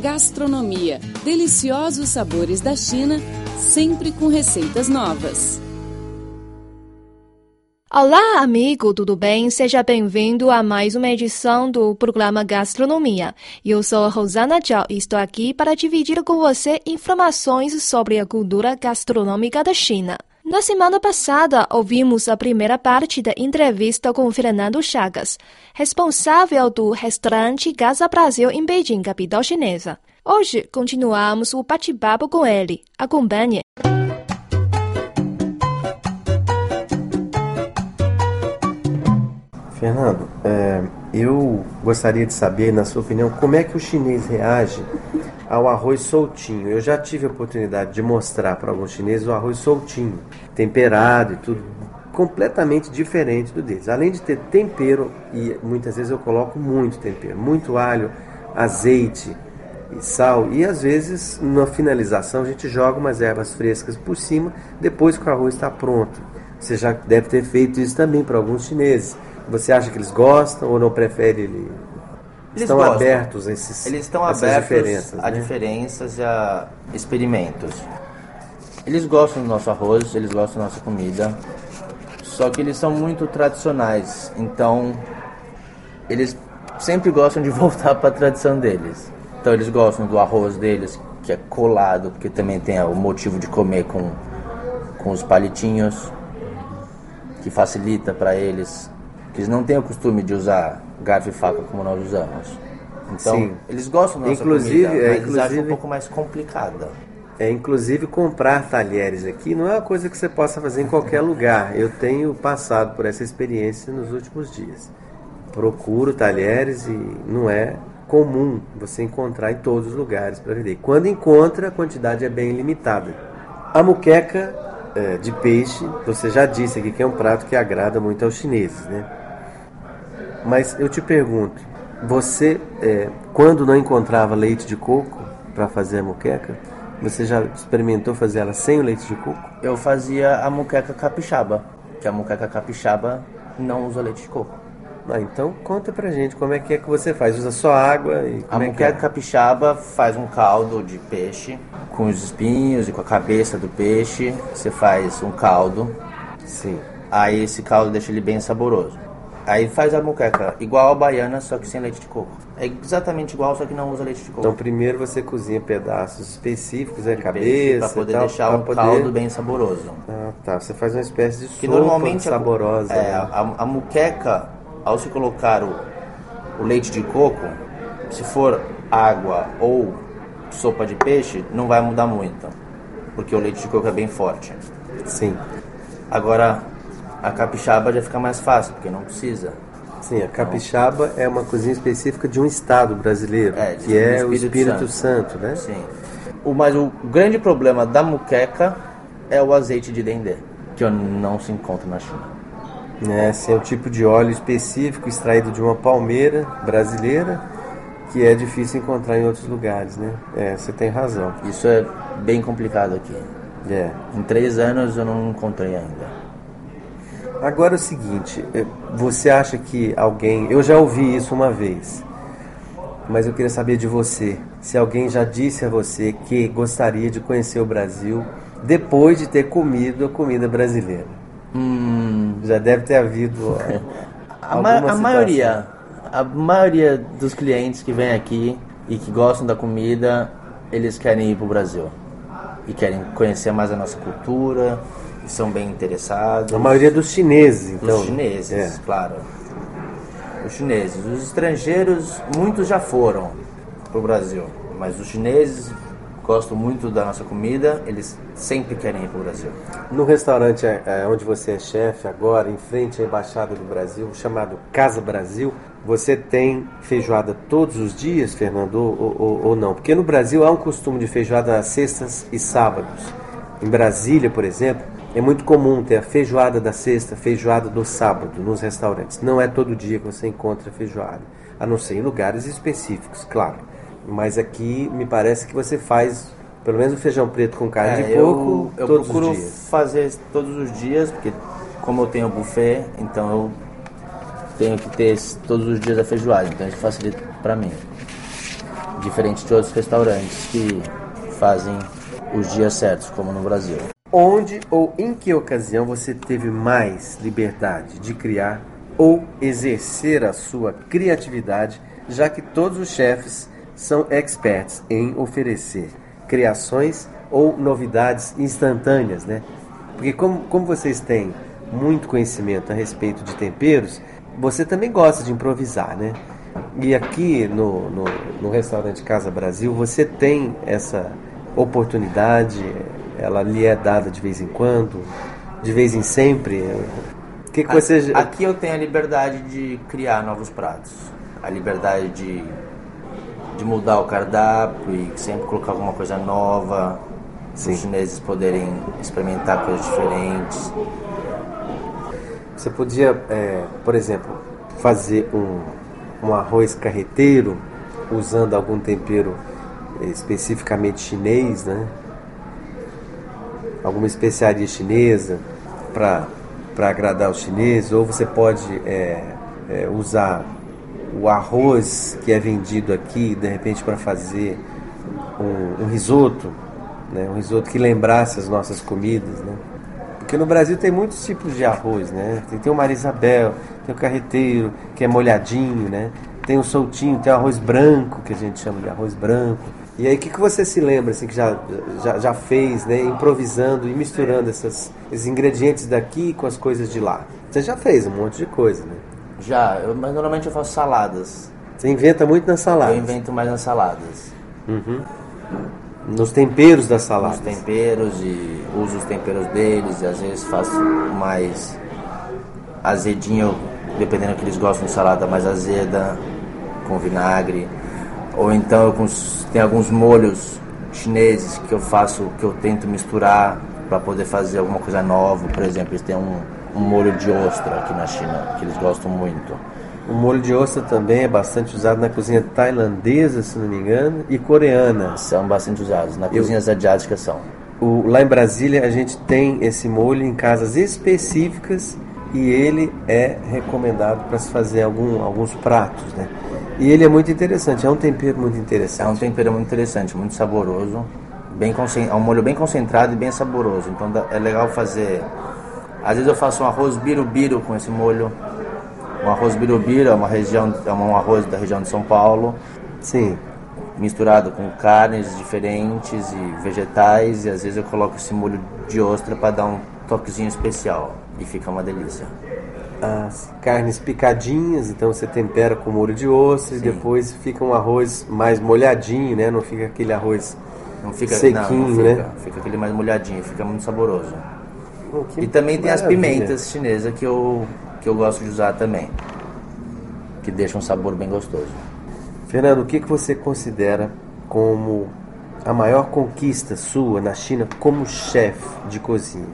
Gastronomia, deliciosos sabores da China, sempre com receitas novas. Olá, amigo, tudo bem? Seja bem-vindo a mais uma edição do programa Gastronomia. Eu sou a Rosana Zhao e estou aqui para dividir com você informações sobre a cultura gastronômica da China. Na semana passada, ouvimos a primeira parte da entrevista com Fernando Chagas, responsável do restaurante Casa Brasil em Beijing, capital chinesa. Hoje, continuamos o bate-papo com ele. Acompanhe. Fernando, é, eu gostaria de saber, na sua opinião, como é que o chinês reage ao arroz soltinho. Eu já tive a oportunidade de mostrar para alguns chineses o arroz soltinho, temperado e tudo, completamente diferente do deles. Além de ter tempero, e muitas vezes eu coloco muito tempero, muito alho, azeite e sal, e às vezes na finalização a gente joga umas ervas frescas por cima, depois que o arroz está pronto. Você já deve ter feito isso também para alguns chineses. Você acha que eles gostam ou não prefere ele? Eles estão gostam. abertos a esses, Eles estão abertos diferenças, a né? diferenças e a experimentos. Eles gostam do nosso arroz, eles gostam da nossa comida, só que eles são muito tradicionais, então eles sempre gostam de voltar para a tradição deles. Então eles gostam do arroz deles, que é colado, porque também tem o motivo de comer com, com os palitinhos, que facilita para eles. que Eles não têm o costume de usar garfo e faca como nós usamos. Então, Sim. eles gostam da nossa Inclusive- comida, é, mas eles acham um inclusive- pouco mais complicada. É, inclusive comprar talheres aqui não é uma coisa que você possa fazer em qualquer lugar. Eu tenho passado por essa experiência nos últimos dias. Procuro talheres e não é comum você encontrar em todos os lugares para vender. Quando encontra, a quantidade é bem limitada. A muqueca é, de peixe, você já disse aqui que é um prato que agrada muito aos chineses, né? Mas eu te pergunto, você, é, quando não encontrava leite de coco para fazer a muqueca, você já experimentou fazer ela sem o leite de coco? Eu fazia a muqueca capixaba, que a muqueca capixaba não usa leite de coco. Ah, então conta pra gente como é que é que você faz. Usa só água e A é que muqueca é? capixaba faz um caldo de peixe com os espinhos e com a cabeça do peixe. Você faz um caldo, Sim. aí esse caldo deixa ele bem saboroso. Aí faz a muqueca igual a baiana, só que sem leite de coco. É exatamente igual, só que não usa leite de coco. Então primeiro você cozinha pedaços específicos, é cabeça pra poder tal, deixar pra um poder- caldo bem saboroso. Ah, tá. Você faz uma espécie de Que sopa normalmente saborosa. É, né? a, a muqueca, ao se colocar o, o leite de coco, se for água ou sopa de peixe, não vai mudar muito, porque o leite de coco é bem forte. Sim. Agora, a capixaba já fica mais fácil, porque não precisa. Sim, a capixaba é uma cozinha específica de um estado brasileiro, É, de- que é do o Espírito Espírito Santo. Santo, né? Sim. O, mas o grande problema da muqueca é o azeite de dendê, que não se encontra na China. É, esse é um tipo de óleo específico extraído de uma palmeira brasileira que é difícil encontrar em outros lugares, né? É, você tem razão. Isso é bem complicado aqui. É. Em três anos eu não encontrei ainda. Agora é o seguinte, eh, você acha que alguém, eu já ouvi isso uma vez, mas eu queria saber de você, se alguém já disse a você que gostaria de conhecer o Brasil depois de ter comido a comida brasileira. Hum, Já deve ter havido A, ma- a maioria, a maioria dos clientes que vêm aqui e que gostam da comida, eles querem ir para o Brasil e querem conhecer mais a nossa cultura, são bem interessados. A maioria dos chineses, então. Os chineses, É. claro. Os chineses, os estrangeiros, muitos já foram para o Brasil, mas os chineses gostam muito da nossa comida, eles sempre querem ir para o Brasil. No restaurante é, é, onde você é chefe agora, em frente à Embaixada do Brasil, chamado Casa Brasil, você tem feijoada todos os dias, Fernando, ou, ou- ou não? Porque no Brasil há um costume de feijoada às sextas e sábados. Em Brasília, por exemplo, é muito comum ter a feijoada da sexta, feijoada do sábado nos restaurantes. Não é todo dia que você encontra feijoada, a não ser em lugares específicos, claro. Mas aqui me parece que você faz pelo menos o feijão preto com carne de É, porco eu, eu todos procuro os dias. fazer todos os dias, porque como eu tenho buffet, então eu tenho que ter todos os dias a feijoada, então isso facilita para mim. diferente de outros restaurantes que fazem os dias certos, como no Brasil. Onde ou em que ocasião você teve mais liberdade de criar ou exercer a sua criatividade, já que todos os chefes são experts em oferecer criações ou novidades instantâneas, né? Porque como, como vocês têm muito conhecimento a respeito de temperos, você também gosta de improvisar, né? E aqui no, no, no restaurante Casa Brasil você tem essa oportunidade, ela lhe é dada de vez em quando, de vez em sempre. O que, que você... Aqui eu tenho a liberdade de criar novos pratos, a liberdade de, de mudar o cardápio e sempre colocar alguma coisa nova, Sim. os chineses poderem experimentar coisas diferentes. Você podia, é, por exemplo, fazer um, um arroz carreteiro usando algum tempero especificamente chinês, né? Alguma especiaria chinesa para agradar os chineses, ou você pode é, é, usar o arroz que é vendido aqui, de repente, para fazer um, um risoto, né? um risoto que lembrasse as nossas comidas, né? Porque no Brasil tem muitos tipos de arroz, né? Tem, tem o Marisabel, tem o carreteiro, que é molhadinho, né? Tem o soltinho, tem o arroz branco, que a gente chama de arroz branco. E aí, o que, que você se lembra, assim, que já, já, já fez, né? Improvisando e misturando essas, esses ingredientes daqui com as coisas de lá? Você já fez um monte de coisa, né? Já, eu, mas normalmente eu faço saladas. Você inventa muito nas saladas? Eu invento mais nas saladas. Uhum. Nos temperos da salada. Nos temperos e uso os temperos deles e às vezes faço mais azedinho, dependendo do que eles gostam de salada mais azeda, com vinagre. Ou então eu tenho alguns molhos chineses que eu faço, que eu tento misturar para poder fazer alguma coisa nova. Por exemplo, eles têm um, um molho de ostra aqui na China, que eles gostam muito. O molho de ostra também é bastante usado na cozinha tailandesa, se não me engano, e coreana. São bastante usados. Na cozinha asiática são. O, lá em Brasília a gente tem esse molho em casas específicas e ele é recomendado para se fazer algum, alguns pratos, né? E ele é muito interessante, é um tempero muito interessante. É um tempero muito interessante, muito saboroso, bem é um molho bem concentrado e bem saboroso. Então é legal fazer. Às vezes eu faço um arroz birubiru com esse molho um arroz birubiru, é uma região, é um arroz da região de São Paulo. Sim. Misturado com carnes diferentes e vegetais e às vezes eu coloco esse molho de ostra para dar um toquezinho especial e fica uma delícia. As carnes picadinhas, então você tempera com molho de ostra Sim. e depois fica um arroz mais molhadinho, né? Não fica aquele arroz não fica, sequinho, não, não fica, né? Fica aquele mais molhadinho, fica muito saboroso. Oh, e também tem as pimentas chinesas que eu que eu gosto de usar também, que deixa um sabor bem gostoso. Fernando, o que, que você considera como a maior conquista sua na China como chefe de cozinha?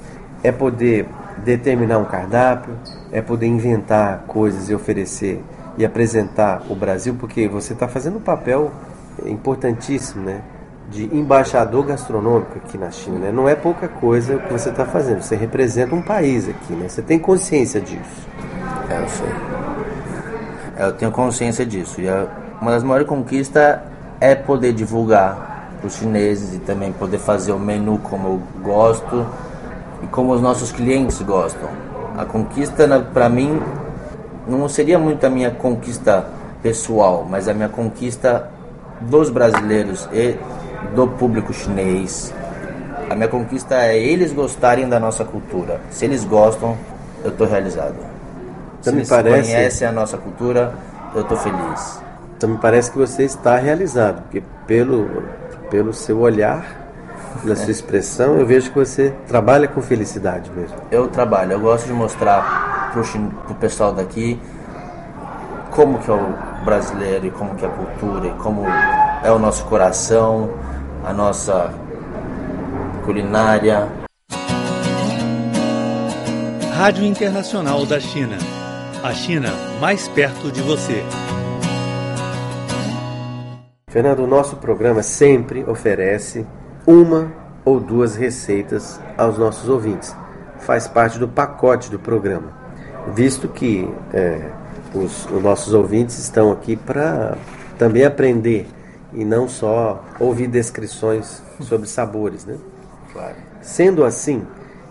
É poder determinar um cardápio, é poder inventar coisas e oferecer e apresentar o Brasil, porque você está fazendo um papel importantíssimo, né? de embaixador gastronômico aqui na China. Né? Não é pouca coisa o que você está fazendo. Você representa um país aqui. Né? Você tem consciência disso. É, eu sei. Eu tenho consciência disso. E uma das maiores conquistas é poder divulgar para os chineses e também poder fazer o menu como eu gosto e como os nossos clientes gostam. A conquista, para mim, não seria muito a minha conquista pessoal, mas a minha conquista dos brasileiros e do público chinês. A minha conquista é eles gostarem da nossa cultura. Se eles gostam, eu estou realizado. Se eles parece... conhecem a nossa cultura, eu estou feliz. Então me parece que você está realizado, porque pelo, pelo seu olhar, pela sua expressão, eu vejo que você trabalha com felicidade mesmo. Eu trabalho, eu gosto de mostrar para o pessoal daqui como que é o brasileiro e como que é a cultura e como é o nosso coração, a nossa culinária. Rádio Internacional da China. A China mais perto de você. Fernando, o nosso programa sempre oferece uma ou duas receitas aos nossos ouvintes. Faz parte do pacote do programa, visto que é, os, os nossos ouvintes estão aqui para também aprender e não só ouvir descrições sobre sabores, né? Claro. Sendo assim,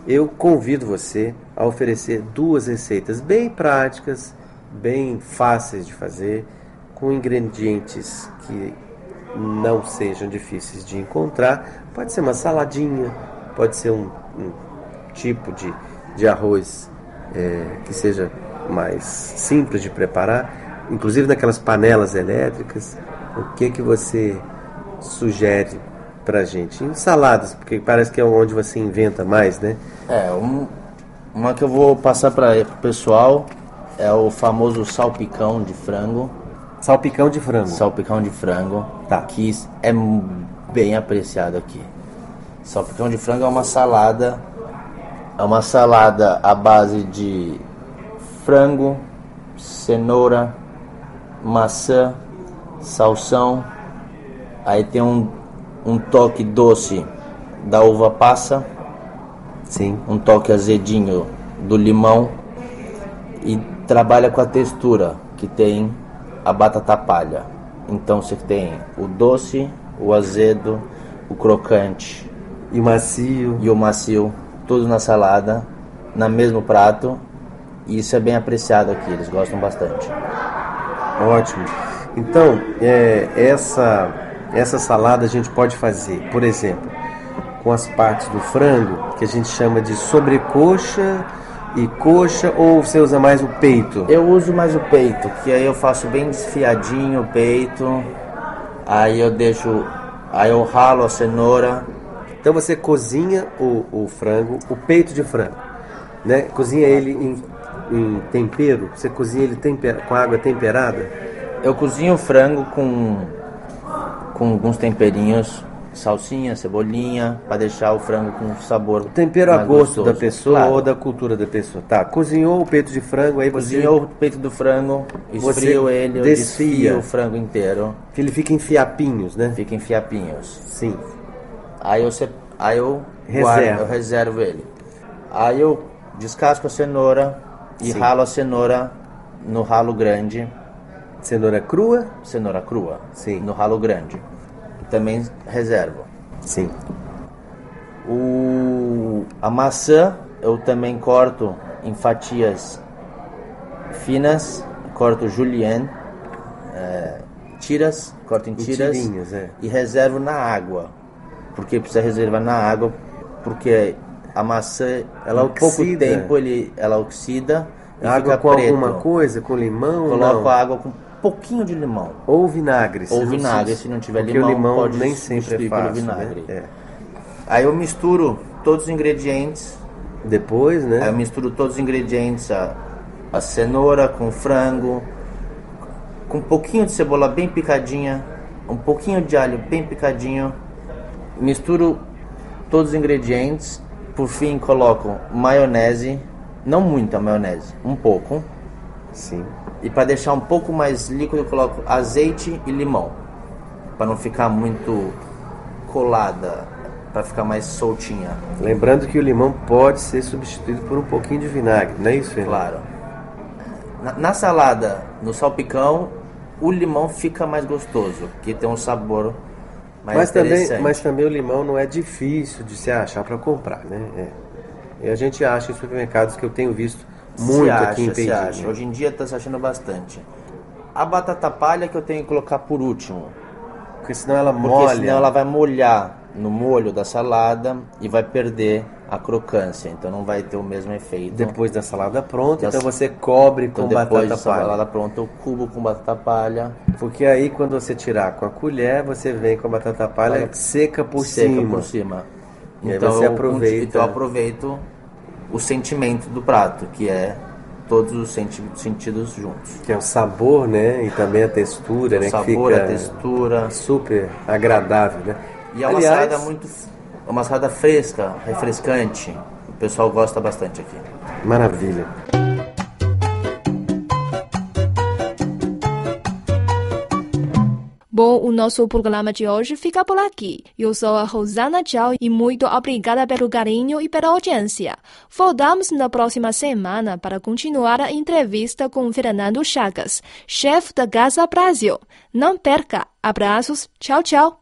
eu convido você a oferecer duas receitas bem práticas, bem fáceis de fazer, com ingredientes que não sejam difíceis de encontrar. Pode ser uma saladinha, pode ser um, um tipo de, de arroz é, que seja mais simples de preparar, inclusive naquelas panelas elétricas. O que que você sugere pra gente? Em saladas, porque parece que é onde você inventa mais, né? É, um, uma que eu vou passar para o pessoal é o famoso salpicão de frango. Salpicão de frango. Salpicão de frango, Tá. que é bem apreciado aqui. Salpicão de frango é uma salada, é uma salada à base de frango, cenoura, maçã, salsão. Aí tem um, um toque doce da uva passa, Sim. um toque azedinho do limão e trabalha com a textura que tem a batata palha. Então você tem o doce, o azedo, o crocante E macio. e o macio, tudo na salada, na mesmo prato. E isso é bem apreciado aqui, eles gostam bastante. Ótimo. Então, é, essa, essa salada a gente pode fazer, por exemplo, com as partes do frango, que a gente chama de sobrecoxa e coxa, ou você usa mais o peito? Eu uso mais o peito, que aí eu faço bem desfiadinho o peito. Aí eu deixo, aí eu ralo a cenoura, Então você cozinha o, o frango, o peito de frango, né? Cozinha ele em, em tempero, você cozinha ele tempera, com água temperada. Eu cozinho o frango com, com alguns temperinhos, salsinha, cebolinha, para deixar o frango com sabor. Tempero a gosto gostoso. da pessoa Claro. ou da cultura da pessoa. Tá, cozinhou o peito de frango, aí você... Cozinhou o peito do frango, Você esfrio ele, desfia. o frango inteiro, que ele fica em fiapinhos, né? fica em fiapinhos. Sim. Aí eu, se- aí eu, Reserva. guardo, eu reservo ele. Aí eu descasco a cenoura e Sim. ralo a cenoura no ralo grande, Cenoura crua? cenoura crua, Sim. no ralo grande. Também reservo. Sim. O, a maçã eu também corto em fatias finas, corto julienne, é, tiras, corto em Em tiras tirinhas, é. e reservo na água. Porque precisa reservar na água, porque a maçã, Ela em pouco oxida. tempo ele, ela oxida e Água com preto. alguma coisa, com limão? Coloco não. água com pouquinho de limão. Ou vinagre. Ou se não vinagre, se não tiver porque limão, o limão pode nem sempre é fácil, vinagre. Né? Aí eu misturo todos os ingredientes É. Depois, né? Aí eu misturo todos os ingredientes, a, a cenoura com frango, com um pouquinho de cebola bem picadinha, um pouquinho de alho bem picadinho. Misturo todos os ingredientes. Por fim, coloco maionese, não muita maionese, um pouco. Sim. E para deixar um pouco mais líquido, eu coloco azeite e limão, para não ficar muito colada, para ficar mais soltinha. Lembrando que o limão pode ser substituído por um pouquinho de vinagre, não é isso, Fernando? Claro. Na, na salada, no salpicão, o limão fica mais gostoso, porque tem um sabor mais Mas também, mas também o limão não é difícil de se achar para comprar, né? É. E a gente acha em supermercados que eu tenho visto muito acha, aqui em. Pedinho. Hoje em dia está se achando bastante. A batata palha que eu tenho que colocar por último, Porque senão ela porque molha. senão ela vai molhar no molho da salada e vai perder a crocância, então não vai ter o mesmo efeito. Depois da salada pronta, Das- então você cobre com então depois batata da palha. salada pronta, eu cubo com batata palha, Porque aí quando você tirar com a colher, você vem com a batata palha Olha, seca por seca cima. por cima. E Então você eu, aproveita. Então eu aproveito o sentimento do prato, que é todos os senti- sentidos juntos. Que é o sabor, né? E também a textura, né? o sabor, que a fica textura. super agradável, né? E é uma Aliás, salada muito. É uma salada fresca, refrescante. O pessoal gosta bastante aqui. Maravilha. O nosso programa de hoje fica por aqui. Eu sou a Rosana Tchau e muito obrigada pelo carinho e pela audiência. Voltamos na próxima semana para continuar a entrevista com Fernando Chagas, chefe da Casa Brasil. Não perca! Abraços, tchau, tchau!